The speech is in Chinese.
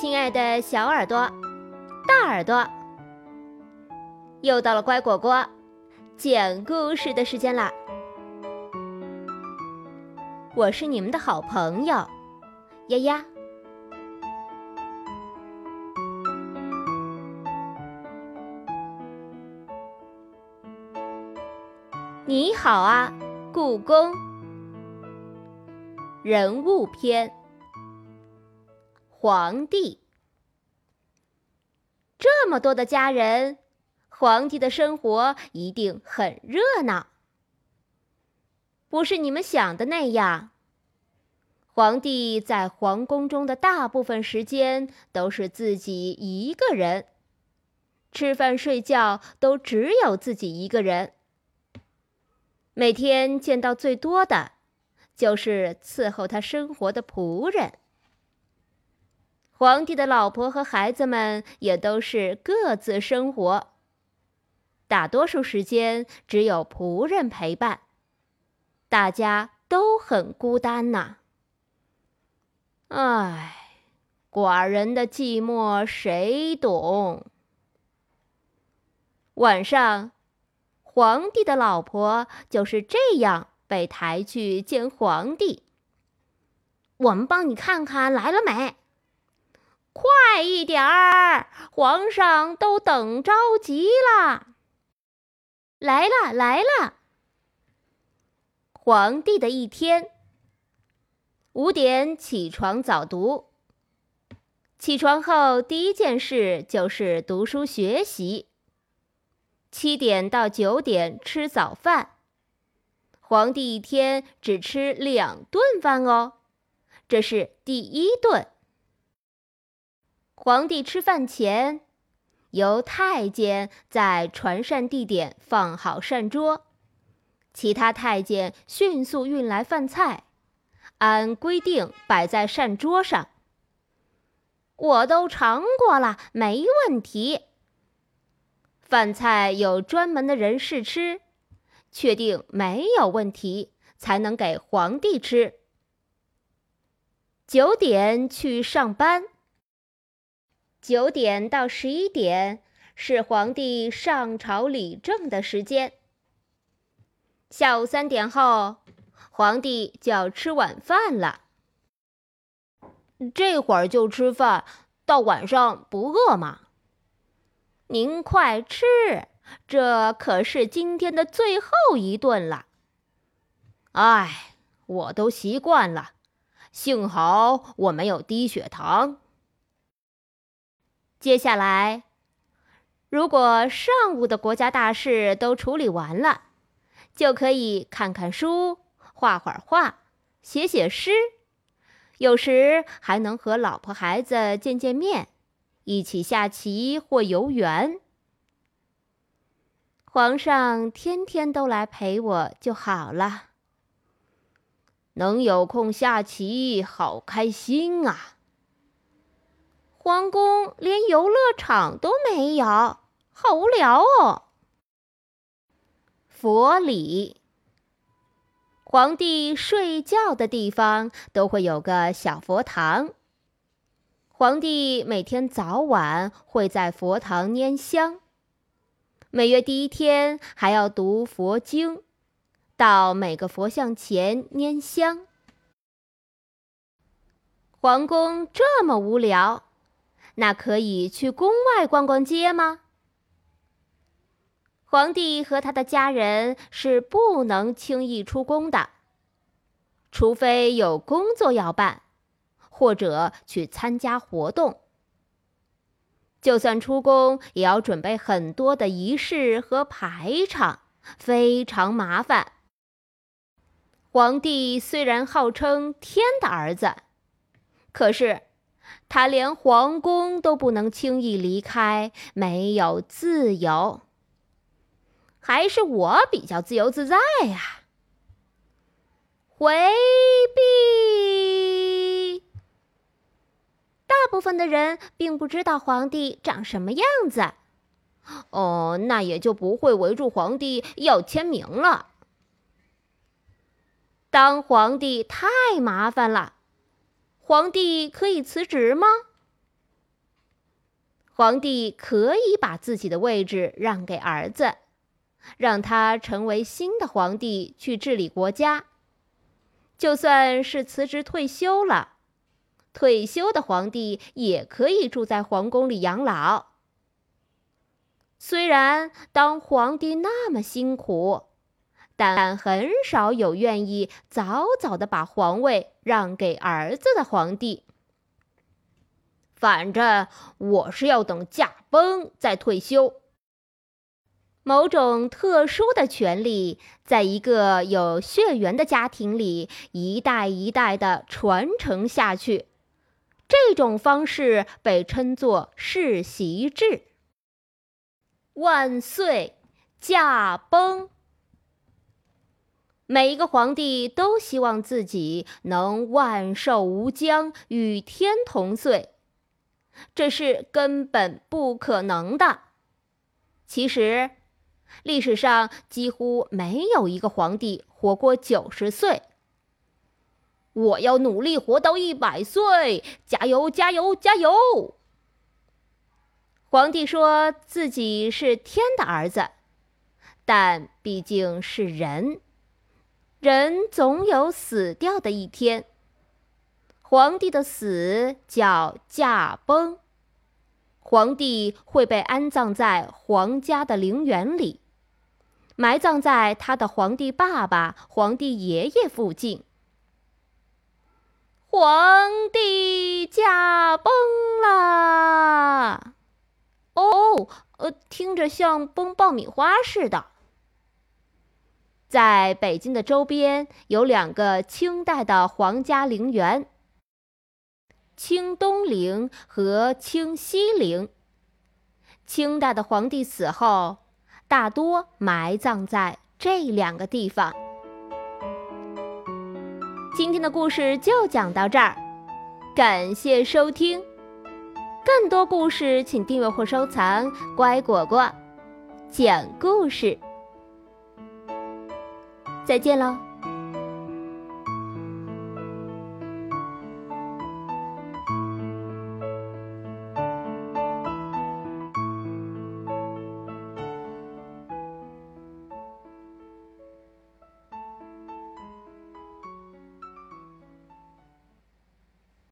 亲爱的小耳朵、大耳朵，又到了乖果果讲故事的时间啦！我是你们的好朋友丫丫。你好啊，故宫。人物篇。皇帝，这么多的家人，皇帝的生活一定很热闹。不是你们想的那样，皇帝在皇宫中的大部分时间都是自己一个人，吃饭睡觉都只有自己一个人。每天见到最多的，就是伺候他生活的仆人。皇帝的老婆和孩子们也都是各自生活，大多数时间只有仆人陪伴，大家都很孤单呐。唉，寡人的寂寞谁懂？晚上，皇帝的老婆就是这样被抬去见皇帝。我们帮你看看来了没？快一点儿，皇上都等着急了。来了，来了。皇帝的一天，五点起床早读。起床后第一件事就是读书学习。七点到九点吃早饭。皇帝一天只吃两顿饭哦，这是第一顿。皇帝吃饭前，由太监在传膳地点放好膳桌，其他太监迅速运来饭菜，按规定摆在膳桌上。我都尝过了，没问题。饭菜有专门的人试吃，确定没有问题，才能给皇帝吃。九点去上班。九点到十一点是皇帝上朝理政的时间。下午三点后，皇帝就要吃晚饭了。这会儿就吃饭，到晚上不饿吗？您快吃，这可是今天的最后一顿了。哎，我都习惯了，幸好我没有低血糖。接下来，如果上午的国家大事都处理完了，就可以看看书、画会儿画、写写诗，有时还能和老婆孩子见见面，一起下棋或游园。皇上天天都来陪我就好了，能有空下棋，好开心啊！皇宫连游乐场都没有，好无聊哦。佛里，皇帝睡觉的地方都会有个小佛堂。皇帝每天早晚会在佛堂拈香，每月第一天还要读佛经，到每个佛像前拈香。皇宫这么无聊。那可以去宫外逛逛街吗？皇帝和他的家人是不能轻易出宫的，除非有工作要办，或者去参加活动。就算出宫，也要准备很多的仪式和排场，非常麻烦。皇帝虽然号称天的儿子，可是。他连皇宫都不能轻易离开，没有自由。还是我比较自由自在呀！回避。大部分的人并不知道皇帝长什么样子，哦，那也就不会围住皇帝要签名了。当皇帝太麻烦了。皇帝可以辞职吗？皇帝可以把自己的位置让给儿子，让他成为新的皇帝去治理国家。就算是辞职退休了，退休的皇帝也可以住在皇宫里养老。虽然当皇帝那么辛苦，但很少有愿意早早的把皇位让给儿子的皇帝。反正我是要等驾崩再退休。某种特殊的权利，在一个有血缘的家庭里，一代一代的传承下去。这种方式被称作世袭制。万岁，驾崩！每一个皇帝都希望自己能万寿无疆，与天同岁，这是根本不可能的。其实。历史上几乎没有一个皇帝活过九十岁。我要努力活到一百岁，加油，加油，加油！皇帝说自己是天的儿子，但毕竟是人，人总有死掉的一天。皇帝的死叫驾崩。皇帝会被安葬在皇家的陵园里，埋葬在他的皇帝爸爸、皇帝爷爷附近。皇帝驾崩啦！哦，呃，听着像崩爆米花似的。在北京的周边有两个清代的皇家陵园。清东陵和清西陵。清代的皇帝死后，大多埋葬在这两个地方。今天的故事就讲到这儿，感谢收听。更多故事请订阅或收藏“乖果果讲故事”。再见了。